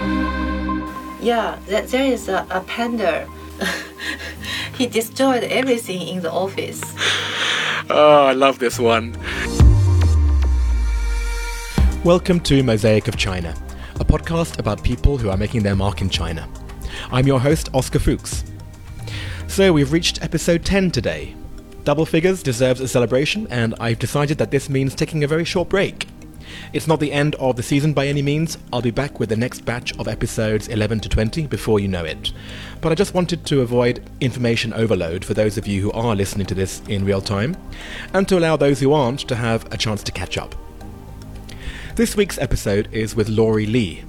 Yeah, that there is a, a panda. he destroyed everything in the office. Oh, I love this one. Welcome to Mosaic of China, a podcast about people who are making their mark in China. I'm your host, Oscar Fuchs. So, we've reached episode 10 today. Double Figures deserves a celebration, and I've decided that this means taking a very short break. It's not the end of the season by any means. I'll be back with the next batch of episodes 11 to 20 before you know it. But I just wanted to avoid information overload for those of you who are listening to this in real time, and to allow those who aren't to have a chance to catch up. This week's episode is with Laurie Lee.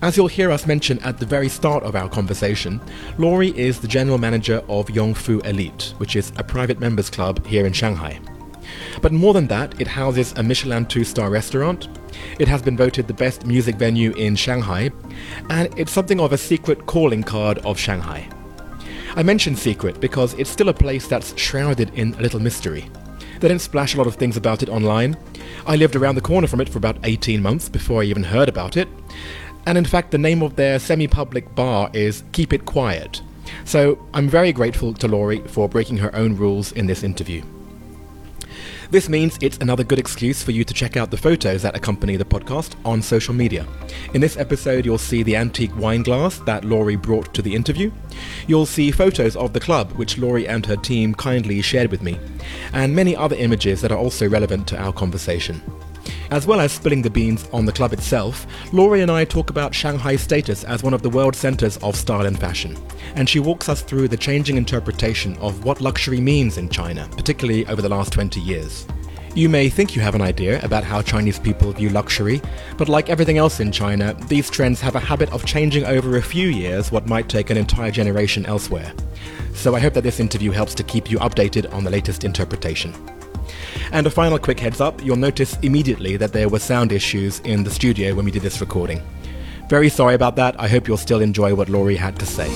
As you'll hear us mention at the very start of our conversation, Laurie is the general manager of Yongfu Elite, which is a private members club here in Shanghai. But more than that, it houses a Michelin two star restaurant, it has been voted the best music venue in Shanghai, and it's something of a secret calling card of Shanghai. I mention secret because it's still a place that's shrouded in a little mystery. They didn't splash a lot of things about it online. I lived around the corner from it for about 18 months before I even heard about it. And in fact, the name of their semi public bar is Keep It Quiet. So I'm very grateful to Laurie for breaking her own rules in this interview. This means it's another good excuse for you to check out the photos that accompany the podcast on social media. In this episode, you'll see the antique wine glass that Laurie brought to the interview. You'll see photos of the club, which Laurie and her team kindly shared with me, and many other images that are also relevant to our conversation. As well as spilling the beans on the club itself, Laurie and I talk about Shanghai's status as one of the world centres of style and fashion, and she walks us through the changing interpretation of what luxury means in China, particularly over the last 20 years. You may think you have an idea about how Chinese people view luxury, but like everything else in China, these trends have a habit of changing over a few years what might take an entire generation elsewhere. So I hope that this interview helps to keep you updated on the latest interpretation. And a final quick heads up you'll notice immediately that there were sound issues in the studio when we did this recording. Very sorry about that. I hope you'll still enjoy what Laurie had to say.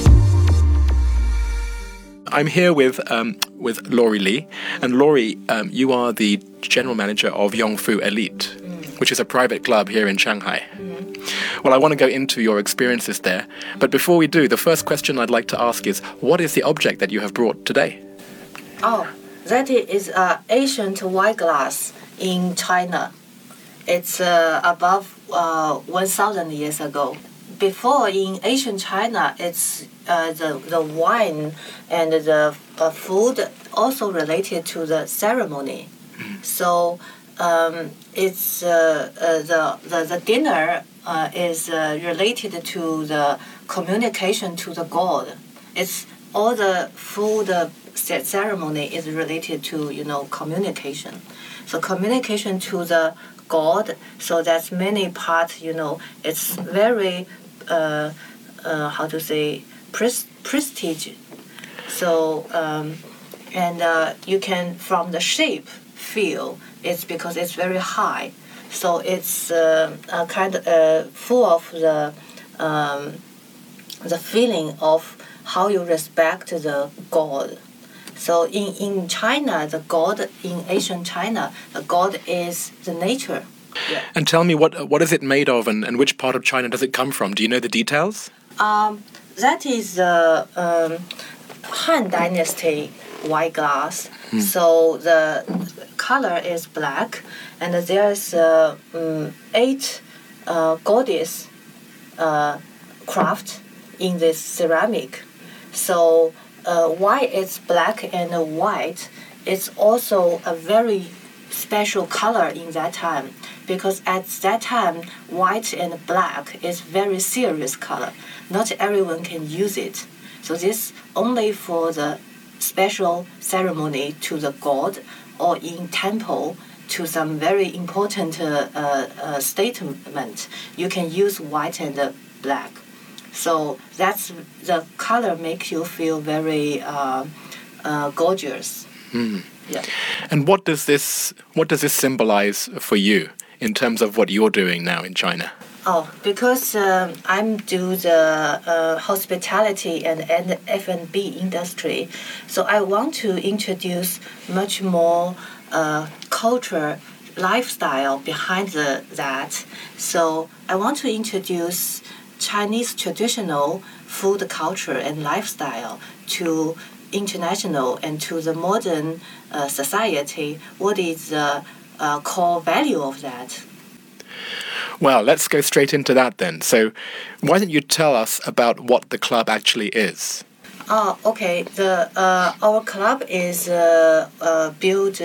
I'm here with um, with Laurie Lee, and Laurie, um, you are the general manager of Yongfu Elite, mm. which is a private club here in Shanghai. Mm. Well, I want to go into your experiences there, but before we do, the first question I'd like to ask is, what is the object that you have brought today? Oh, that is uh, ancient white glass in China. It's uh, above uh, 1,000 years ago. Before in ancient China, it's uh, the, the wine and the food also related to the ceremony. So um, it's uh, uh, the, the, the dinner uh, is uh, related to the communication to the God. It's all the food ceremony is related to you know communication. So communication to the God. So that's many part. You know, it's very uh, uh, how to say pres- prestige. So um, and uh, you can from the shape feel it's because it's very high. So it's uh, kind of uh, full of the um, the feeling of how you respect the God. So in, in China, the god in Asian China, the god is the nature. Yeah. And tell me what what is it made of, and, and which part of China does it come from? Do you know the details? Um, that is the um, Han Dynasty white glass. Hmm. So the color is black, and there's uh, um, eight uh, goddess uh, craft in this ceramic. So uh, why it's black and white, it's also a very special color in that time because at that time white and black is very serious color. Not everyone can use it. So this only for the special ceremony to the god or in temple to some very important uh, uh, statement. You can use white and black. So that's the color makes you feel very uh, uh, gorgeous. Mm. Yeah. And what does this what does this symbolize for you in terms of what you're doing now in China? Oh, because um, I'm do the uh, hospitality and, and F&B industry, so I want to introduce much more uh, culture lifestyle behind the, that. So I want to introduce Chinese traditional food culture and lifestyle to international and to the modern uh, society, what is the uh, core value of that? Well, let's go straight into that then. So, why don't you tell us about what the club actually is? Oh, okay. The uh, our club is uh, uh, built uh,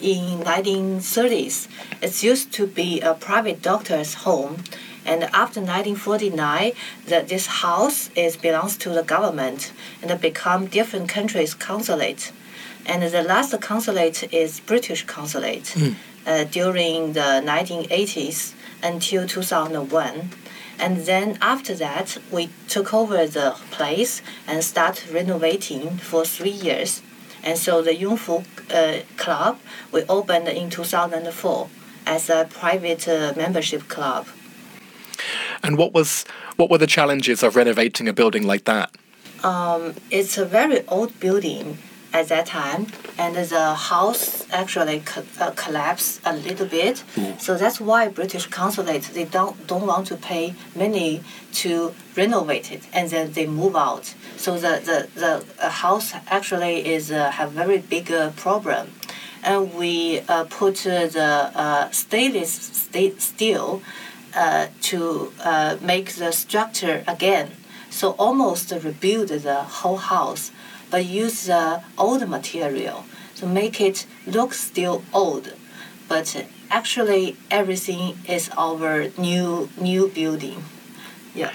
in 1930s. It used to be a private doctor's home, and after 1949, the, this house is belongs to the government and become different countries' consulate. And the last consulate is British consulate mm. during the 1980s until 2001. And then after that, we took over the place and start renovating for three years. And so the Yongfu uh, Club, we opened in 2004 as a private uh, membership club. And what was what were the challenges of renovating a building like that? Um, it's a very old building, at that time, and the house actually co- uh, collapsed a little bit. Mm. So that's why British consulate they don't don't want to pay money to renovate it, and then they move out. So the the, the uh, house actually is uh, have very big uh, problem, and we uh, put the uh, stainless steel to make the structure again. So almost rebuild the whole house but use the old material to make it look still old. But actually, everything is our new new building. Yeah.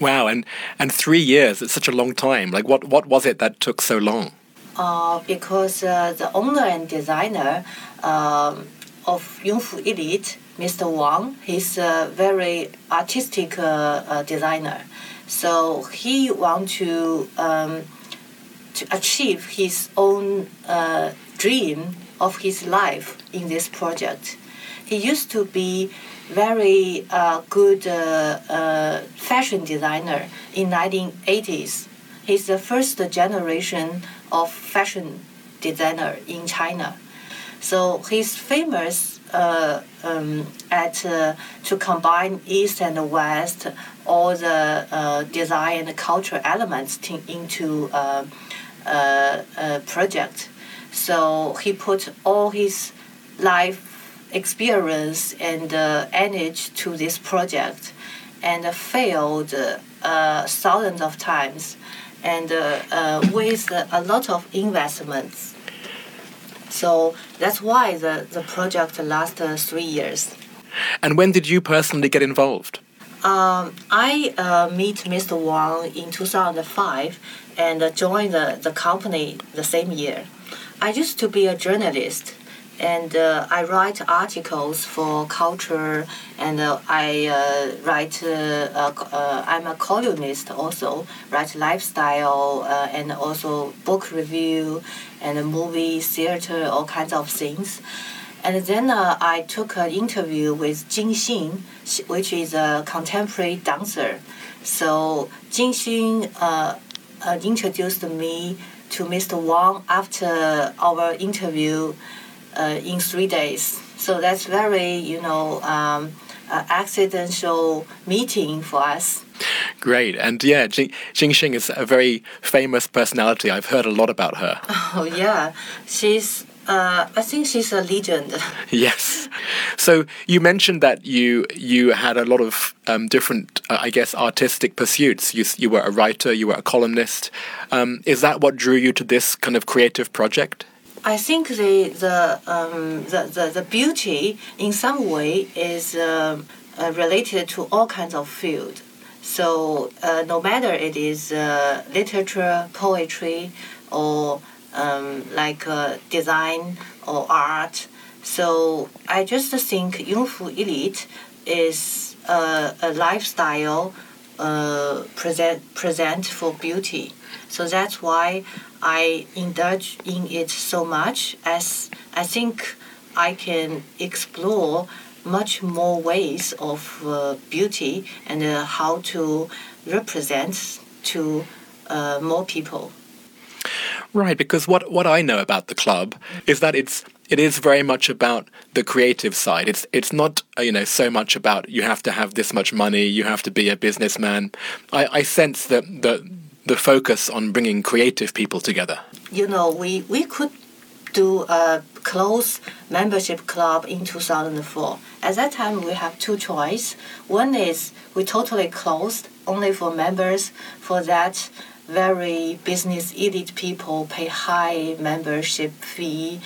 Wow, and and three years—it's such a long time. Like, what what was it that took so long? Uh, because uh, the owner and designer um, of Yongfu Elite, Mr. Wang, he's a very artistic uh, uh designer. So he want to um, to achieve his own uh, dream of his life in this project. He used to be very uh, good uh, uh fashion designer in 1980s. He's the first generation of fashion designer in China. So he's famous um, at uh, to combine East and West, all the uh, design and cultural elements into uh, uh, project. So he put all his life experience and uh, energy to this project and failed uh, thousands of times and uh, uh, with a lot of investments. So that's why the, the project lasted three years. And when did you personally get involved? Um, I uh, meet Mr. Wang in 2005 and uh, joined the, the company the same year. I used to be a journalist and uh, I write articles for culture and uh, I uh, write, uh, uh, I'm a columnist also, write lifestyle uh, and also book review and movie, theater, all kinds of things. And then I took an interview with Jing Xin, which is a contemporary dancer. So Jing Xin introduced me to Mr. Wang after our interview uh, in three days. So that's very, you know, um, uh, accidental meeting for us. Great. And yeah, Jing, Jing Xin is a very famous personality. I've heard a lot about her. Oh, yeah. She's uh, I think she's a legend. Yes. So you mentioned that you you had a lot of um, different, uh, I guess, artistic pursuits. You you were a writer, you were a columnist. Um, is that what drew you to this kind of creative project? I think the the um, the, the, the beauty in some way is uh, uh related to all kinds of field. So uh, no matter it is uh, literature, poetry, or um, like uh, design or art. So I just think Yongfu Elite is uh, a lifestyle present present for beauty. So that's why I indulge in it so much as I think I can explore much more ways of uh, beauty and uh, how to represent to uh, more people. Right, because what, what I know about the club is that it's it is very much about the creative side. It's it's not uh, you know so much about you have to have this much money, you have to be a businessman. I, I sense that the the focus on bringing creative people together. You know, we we could do a close membership club in 2004. At that time, we have two choices. One is we totally closed only for members. For that, very business elite people pay high membership fee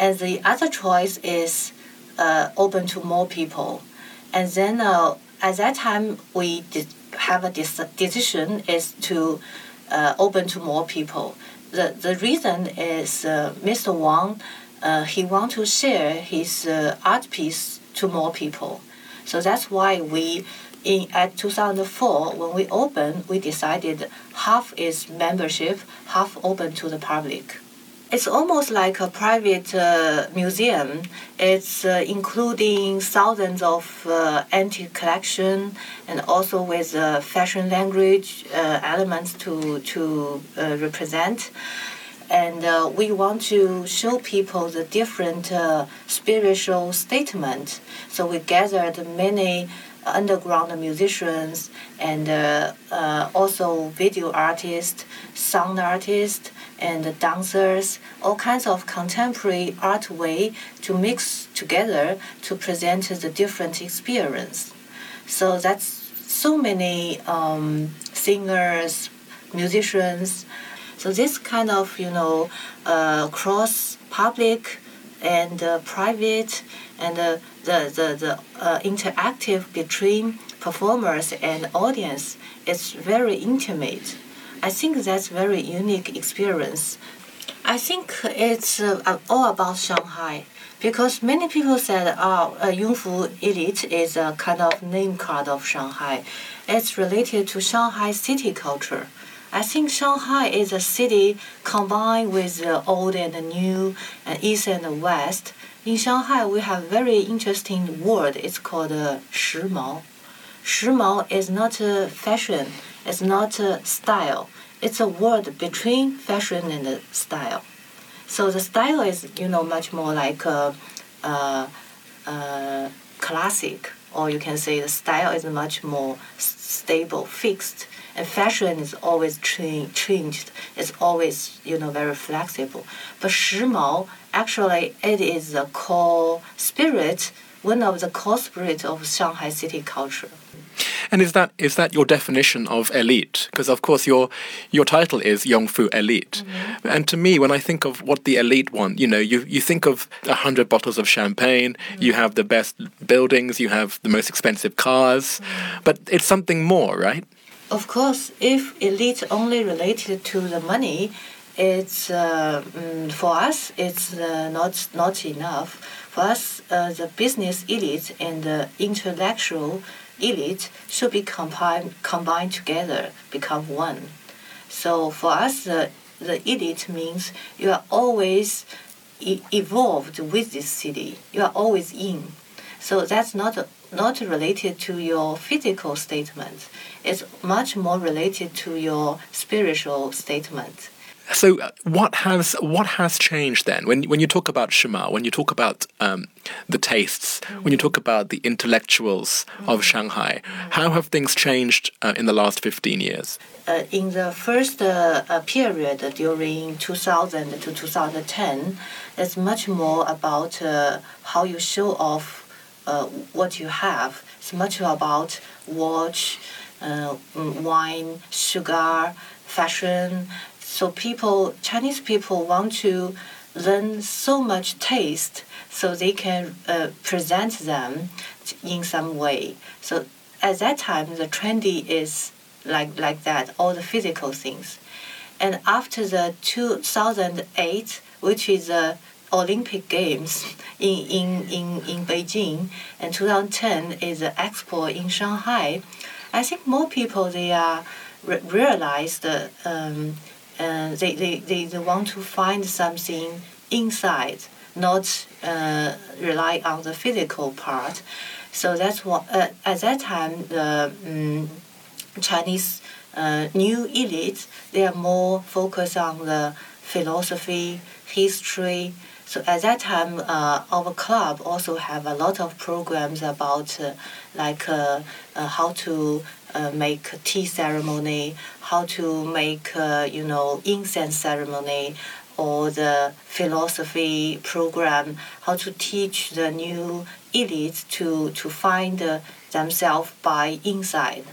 and the other choice is uh, open to more people. And then uh, at that time, we did have a decision is to uh, open to more people. The, the reason is uh, Mr. Wang, uh, he want to share his uh, art piece to more people. So that's why we in at 2004 when we opened, we decided half is membership, half open to the public. It's almost like a private uh, museum. It's uh, including thousands of uh, antique collection and also with uh, fashion language uh, elements to to uh, represent. And we want to show people the different spiritual statement. So we gathered many underground musicians and also video artists, sound artists and dancers, all kinds of contemporary art way to mix together to present the different experience. So that's so many um, singers, musicians. So this kind of you know uh, cross public and uh, private and uh, the the the uh, interactive between performers and audience is very intimate. I think that's very unique experience. I think it's uh, all about Shanghai because many people said, oh, uh, Yongfu Elite is a kind of name card of Shanghai. It's related to Shanghai city culture. I think Shanghai is a city combined with the old and the new, and east and the west. In Shanghai, we have very interesting word. It's called uh, 时髦.时髦 is not a fashion it's not a style. It's a word between fashion and style. So the style is, you know, much more like a, a, a classic, or you can say the style is much more stable, fixed. And fashion is always changed. It's always, you know, very flexible. But 时髦, actually, it is the core spirit, one of the core spirit of Shanghai city culture. And is that is that your definition of elite? Because of course your your title is Yongfu Elite, mm-hmm. and to me, when I think of what the elite want, you know, you you think of a hundred bottles of champagne, mm-hmm. you have the best buildings, you have the most expensive cars, mm-hmm. but it's something more, right? Of course, if elite only related to the money, it's uh, mm, for us it's uh, not not enough. For us, uh, the business elite and the intellectual elite should be combined, combined together, become one. So for us, the, the elite means you are always e- evolved with this city. You are always in. So that's not not related to your physical statement. It's much more related to your spiritual statement. So uh, what has what has changed then? When when you talk about Shima, when you talk about um, the tastes, mm-hmm. when you talk about the intellectuals mm-hmm. of Shanghai, how have things changed uh, in the last fifteen years? Uh, in the first uh, uh period during 2000 to 2010, it's much more about uh, how you show off what you have. It's much about watch, wine, sugar, fashion, so people, Chinese people want to learn so much taste so they can uh, present them in some way. So at that time, the trendy is like like that, all the physical things. And after the 2008, which is the Olympic Games in, in, in, in Beijing, and 2010 is the Expo in Shanghai, I think more people they are re- um, uh, they, they, they, want to find something inside, not uh, rely on the physical part. So that's what uh, at that time the um, Chinese uh, new elite they are more focused on the philosophy, history. So at that time, uh, our club also have a lot of programs about uh, like uh, uh how to uh, make tea ceremony, how to make uh, you know incense ceremony, or the philosophy program, how to teach the new elites to to find themselves by inside.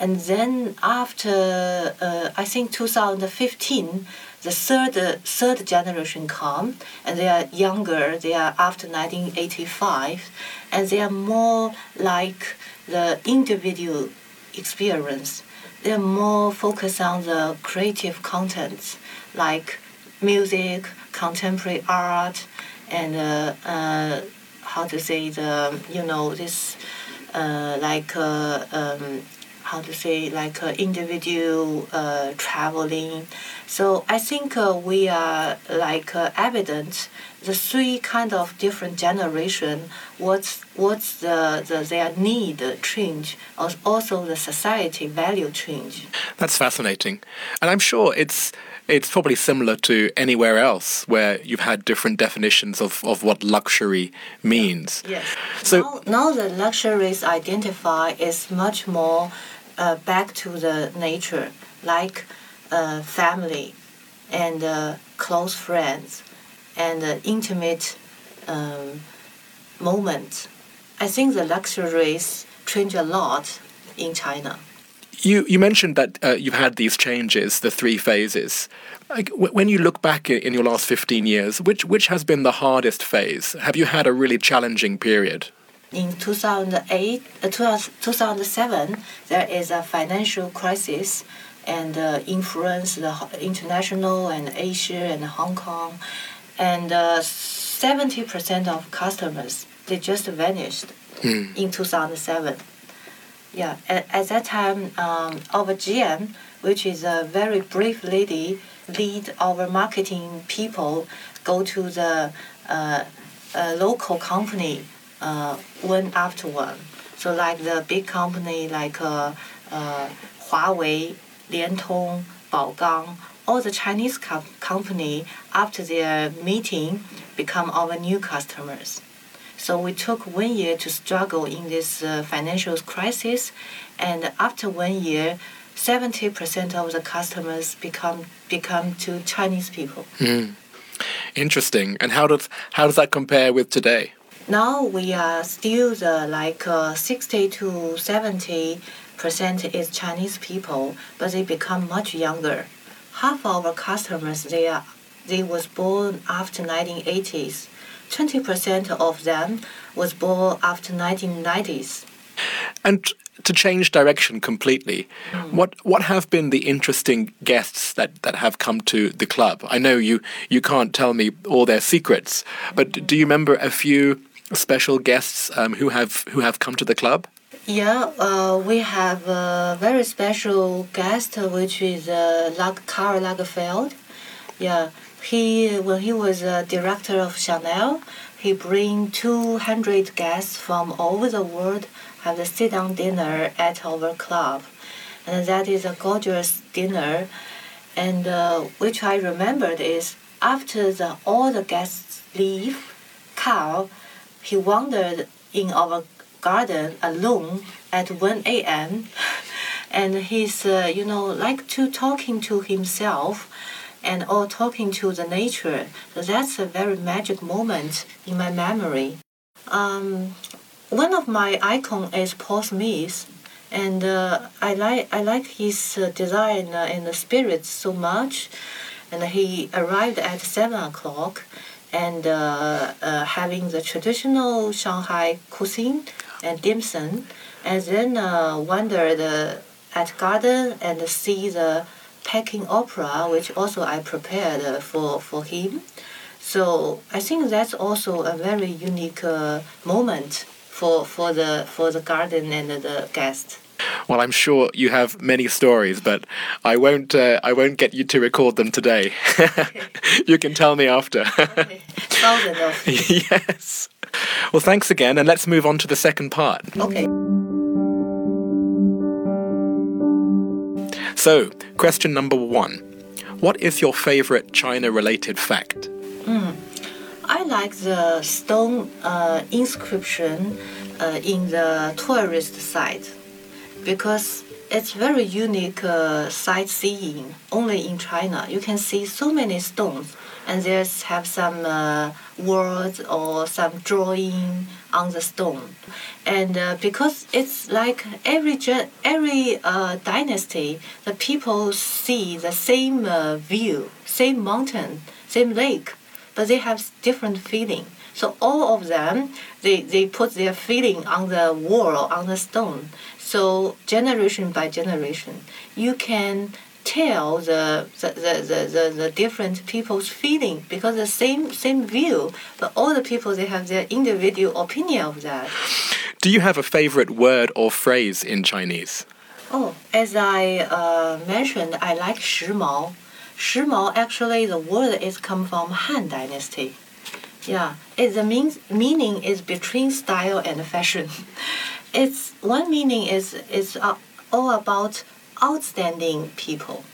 And then after I think 2015 the third third generation come and they are younger they are after 1985 and they are more like the individual experience. They're more focused on the creative contents like music contemporary art and uh, uh, how to say the you know this uh, like uh, um, how to say like uh, individual uh, traveling. So I think uh, we are like uh, evident the three kind of different generation what's what's the, the their need change also the society value change. That's fascinating, and I'm sure it's it's probably similar to anywhere else where you've had different definitions of, of what luxury means. Yes. So now, now the luxuries identify is much more uh, back to the nature, like uh, family and uh, close friends and intimate um, moments. I think the luxuries change a lot in China. You, you mentioned that uh, you've had these changes, the three phases. Like, when you look back in your last 15 years, which, which has been the hardest phase? Have you had a really challenging period? In 2008, uh, 2007, there is a financial crisis and uh, influence the international and Asia and Hong Kong, and 70% uh, of customers they just vanished mm. in 2007. Yeah, at, at that time, um, our GM, which is a very brave lady, lead our marketing people go to the uh, uh, local company uh, one after one. So like the big company like uh, uh, Huawei, Liantong, Baogang, all the Chinese com- company after their meeting become our new customers. So we took one year to struggle in this uh, financial crisis, and after one year, 70% of the customers become become to Chinese people. Mm. Interesting. And how does how does that compare with today? Now we are still the like uh, 60 to 70 percent is Chinese people, but they become much younger. Half of our customers they are they was born after 1980s. 20 percent of them was born after 1990s. And to change direction completely, mm. what what have been the interesting guests that, that have come to the club? I know you you can't tell me all their secrets, but do you remember a few special guests um, who have who have come to the club? Yeah, uh, we have a very special guest, which is uh, Karl Lagerfeld. Yeah, he when he was a director of Chanel, he bring 200 guests from all over the world have a sit-down dinner at our club, and that is a gorgeous dinner. And uh, which I remembered is after the all the guests leave, Karl he wandered in our garden alone at 1 a.m. and he's, uh, you know, like to talking to himself and or talking to the nature. So that's a very magic moment in my memory. Um, one of my icon is Paul Smith, and uh, I like I like his uh, design uh, and the spirit so much. And he arrived at seven o'clock, and uh, uh, having the traditional Shanghai cuisine and dim sum, and then uh, wandered at garden and see the Peking opera, which also I prepared for, for him. So I think that's also a very unique uh, moment for, for the for the garden and the guest. Well, I'm sure you have many stories, but I won't. Uh, I won't get you to record them today. you can tell me after. yes. Well, thanks again, and let's move on to the second part. Okay. So, question number one: What is your favorite China-related fact? Mm. like the stone uh, inscription uh, in the tourist site because it's very unique uh, sightseeing only in China. You can see so many stones and there's have some uh, words or some drawing on the stone. And uh, because it's like every every uh, dynasty, the people see the same uh, view, same mountain, same lake, but they have different feeling. So all of them, they, they put their feeling on the wall, on the stone. So generation by generation, you can tell the the, the, the, the, the different people's feeling because the same same view, but all the people they have their individual opinion of that. Do you have a favorite word or phrase in Chinese? Oh, as I uh, mentioned, I like 时髦. 时髦actually the word is come from Han Dynasty. Yeah, it, the means, meaning is between style and fashion. It's one meaning is is uh, all about outstanding people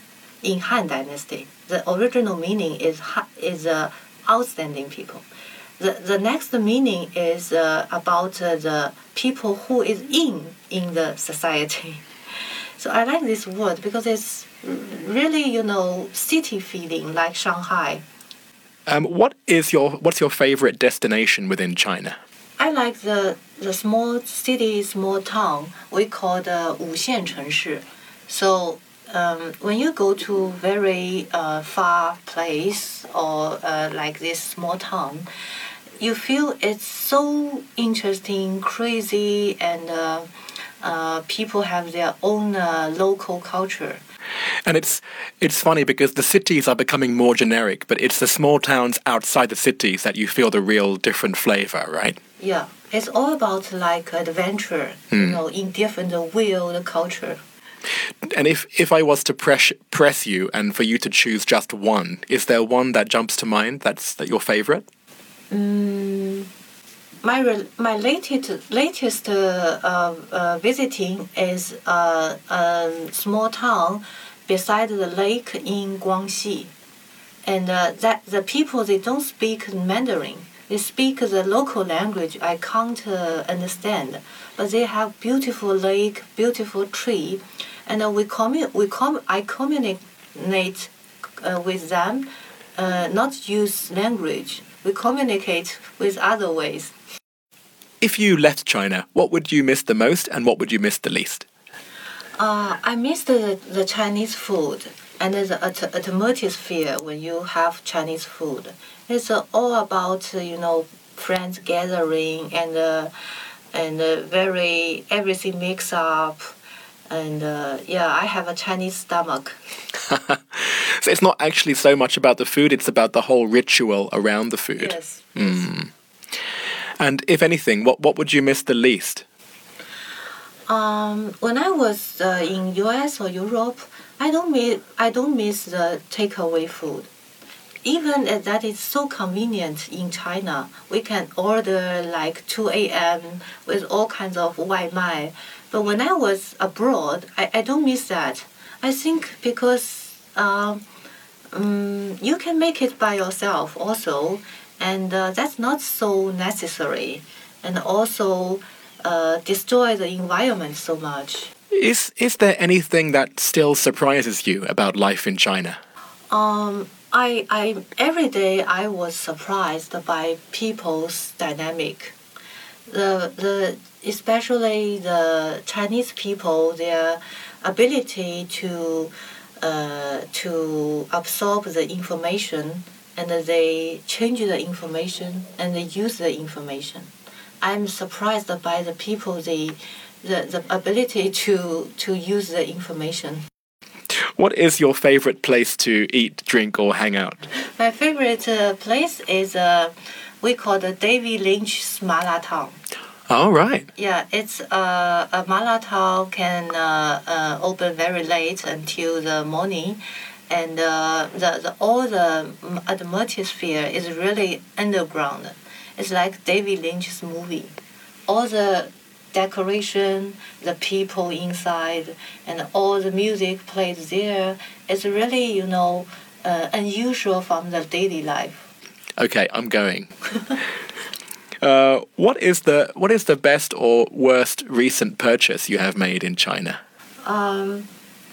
in Han Dynasty. The original meaning is is uh, outstanding people. The, the next meaning is uh, about uh, the people who is in in the society. So I like this word because it's really you know city feeling like Shanghai. Um, what is your what's your favorite destination within China? I like the the small city, small town we call the Wuxian Chengshi. So um, when you go to very uh, far place or uh, like this small town, you feel it's so interesting, crazy, and uh, uh people have their own uh, local culture. And it's it's funny because the cities are becoming more generic, but it's the small towns outside the cities that you feel the real different flavor, right? Yeah, it's all about like adventure, mm. you hmm. know, in different wild culture. And if if I was to press press you and for you to choose just one, is there one that jumps to mind that's that your favorite? Mm, my my latest latest uh, uh, visiting is uh, a small town beside the lake in Guangxi, and uh, that the people they don't speak Mandarin. They speak the local language I can't uh, understand, but they have beautiful lake, beautiful tree, and uh, we commu- we com- I communicate with them, not use language. We communicate with other ways. If you left China, what would you miss the most, and what would you miss the least? Uh, I miss the, the Chinese food and the atmosphere when you have Chinese food. It's uh, all about you know friends gathering and uh, and uh, very everything mixed up and uh, yeah, I have a Chinese stomach. so it's not actually so much about the food; it's about the whole ritual around the food. Yes. Mm. And if anything, what what would you miss the least? Um, when I was uh, in U.S. or Europe, I don't miss I don't miss the takeaway food. Even that is so convenient in China, we can order like 2 a.m. with all kinds of 外卖 but when I was abroad, I, I don't miss that. I think because um, um, you can make it by yourself also, and uh, that's not so necessary, and also uh, destroy the environment so much. Is is there anything that still surprises you about life in China? Um, I, I every day I was surprised by people's dynamic. The the especially the Chinese people, their ability to uh, to absorb the information and they change the information and they use the information. I'm surprised by the people the the, the ability to to use the information. What is your favorite place to eat, drink, or hang out? My favorite uh, place is uh, we call the David Lynch's Malatang. All right. Yeah, it's uh, a Malatang can uh, uh, open very late until the morning, and uh, the, the all the atmosphere is really underground. It's like David Lynch's movie. All the decoration, the people inside, and all the music played there is really you know uh, unusual from the daily life. Okay, I'm going. uh, what is the what is the best or worst recent purchase you have made in China? Um,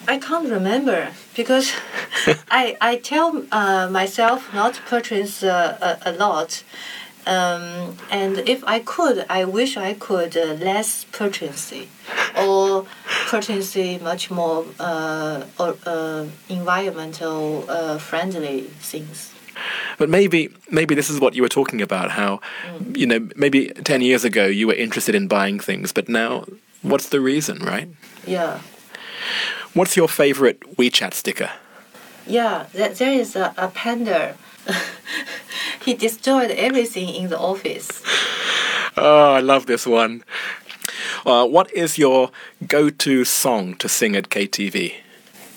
I can't remember because I I tell uh, myself not to purchase uh, a, a lot. Um, and if I could, I wish I could uh, less purchase or purchase much more uh, or, uh, environmental uh, friendly things. But maybe maybe this is what you were talking about. How mm. you know maybe ten years ago you were interested in buying things, but now what's the reason, right? Yeah. What's your favorite WeChat sticker? Yeah, there is a, a panda. he destroyed everything in the office. Oh, I love this one. Uh, what is your go-to song to sing at KTV?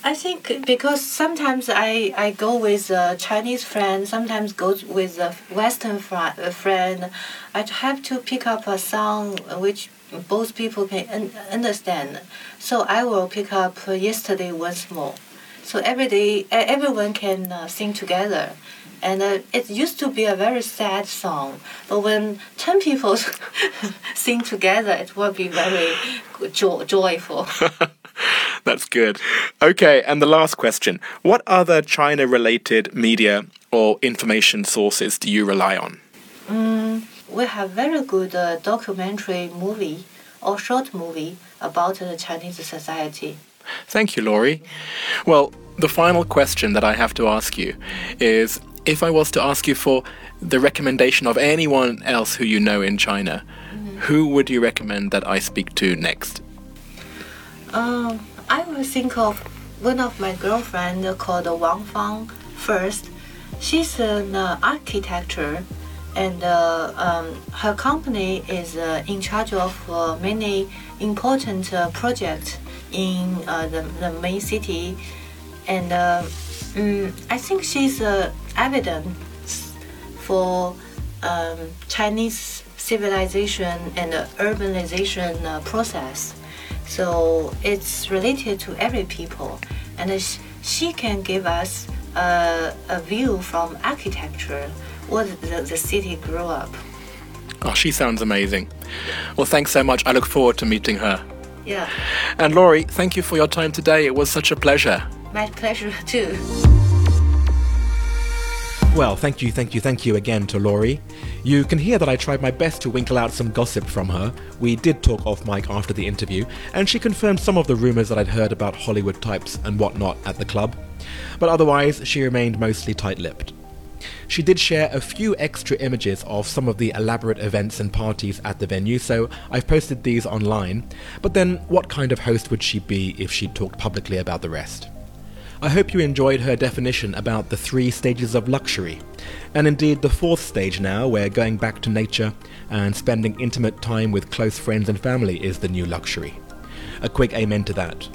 I think because sometimes I, I go with a Chinese friend, sometimes go with a Western fr- friend. I have to pick up a song which both people can un- understand. So I will pick up Yesterday Once More. So every day, everyone can uh, sing together. And uh, it used to be a very sad song, but when 10 people sing together, it will be very jo- joyful. That's good. Okay, and the last question What other China related media or information sources do you rely on? Mm, we have very good uh, documentary movie or short movie about the Chinese society. Thank you, Laurie. Well, the final question that I have to ask you is if I was to ask you for the recommendation of anyone else who you know in China, mm-hmm. who would you recommend that I speak to next? Um, I will think of one of my girlfriend called Wang Fang first. She's an uh, architecture and uh, um, her company is uh, in charge of uh, many important uh, projects in uh, the, the main city and um, I think she's evidence for um, Chinese civilization and urbanization process so it's related to every people, and she can give us a, a view from architecture, what the, the city grew up. Oh, she sounds amazing. Well, thanks so much. I look forward to meeting her. Yeah. And Laurie, thank you for your time today. It was such a pleasure. My pleasure too. Well, thank you, thank you, thank you again to Laurie. You can hear that I tried my best to winkle out some gossip from her. We did talk off mic after the interview, and she confirmed some of the rumours that I'd heard about Hollywood types and whatnot at the club. But otherwise, she remained mostly tight lipped. She did share a few extra images of some of the elaborate events and parties at the venue, so I've posted these online. But then, what kind of host would she be if she talked publicly about the rest? I hope you enjoyed her definition about the three stages of luxury, and indeed the fourth stage now, where going back to nature and spending intimate time with close friends and family is the new luxury. A quick amen to that.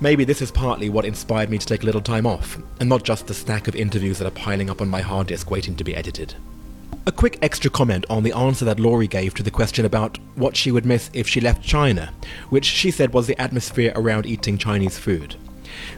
Maybe this is partly what inspired me to take a little time off, and not just the stack of interviews that are piling up on my hard disk waiting to be edited. A quick extra comment on the answer that Laurie gave to the question about what she would miss if she left China, which she said was the atmosphere around eating Chinese food.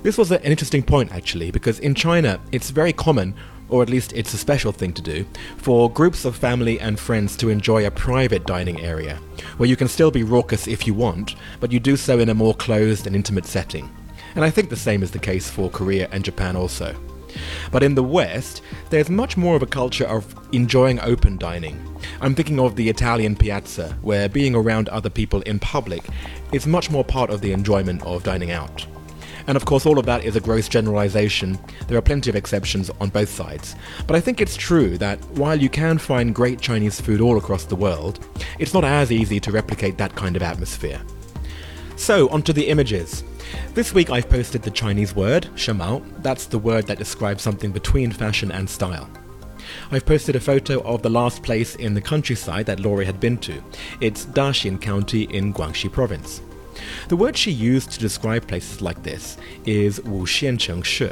This was an interesting point actually, because in China it's very common, or at least it's a special thing to do, for groups of family and friends to enjoy a private dining area, where you can still be raucous if you want, but you do so in a more closed and intimate setting. And I think the same is the case for Korea and Japan also. But in the West, there's much more of a culture of enjoying open dining. I'm thinking of the Italian piazza, where being around other people in public is much more part of the enjoyment of dining out. And of course, all of that is a gross generalization. There are plenty of exceptions on both sides. But I think it's true that while you can find great Chinese food all across the world, it's not as easy to replicate that kind of atmosphere. So, onto the images. This week I've posted the Chinese word, shamao. That's the word that describes something between fashion and style. I've posted a photo of the last place in the countryside that Laurie had been to. It's Daxin County in Guangxi Province. The word she used to describe places like this is Wuxiancheng Shi.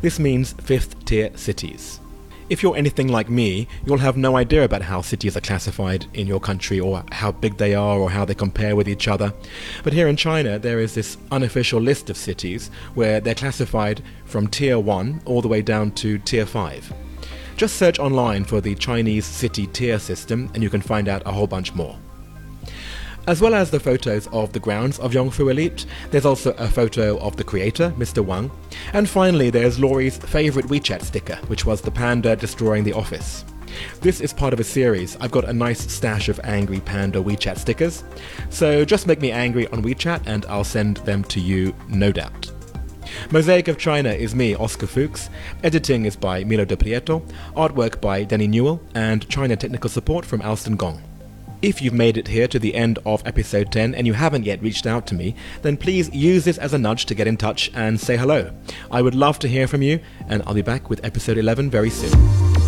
This means fifth tier cities. If you're anything like me, you'll have no idea about how cities are classified in your country or how big they are or how they compare with each other. But here in China, there is this unofficial list of cities where they're classified from tier 1 all the way down to tier 5. Just search online for the Chinese city tier system and you can find out a whole bunch more. As well as the photos of the grounds of Yongfu Elite, there's also a photo of the creator, Mr. Wang. And finally, there's Laurie's favourite WeChat sticker, which was the panda destroying the office. This is part of a series. I've got a nice stash of angry panda WeChat stickers. So just make me angry on WeChat and I'll send them to you, no doubt. Mosaic of China is me, Oscar Fuchs. Editing is by Milo De Prieto. Artwork by Danny Newell. And China technical support from Alston Gong. If you've made it here to the end of episode 10 and you haven't yet reached out to me, then please use this as a nudge to get in touch and say hello. I would love to hear from you, and I'll be back with episode 11 very soon.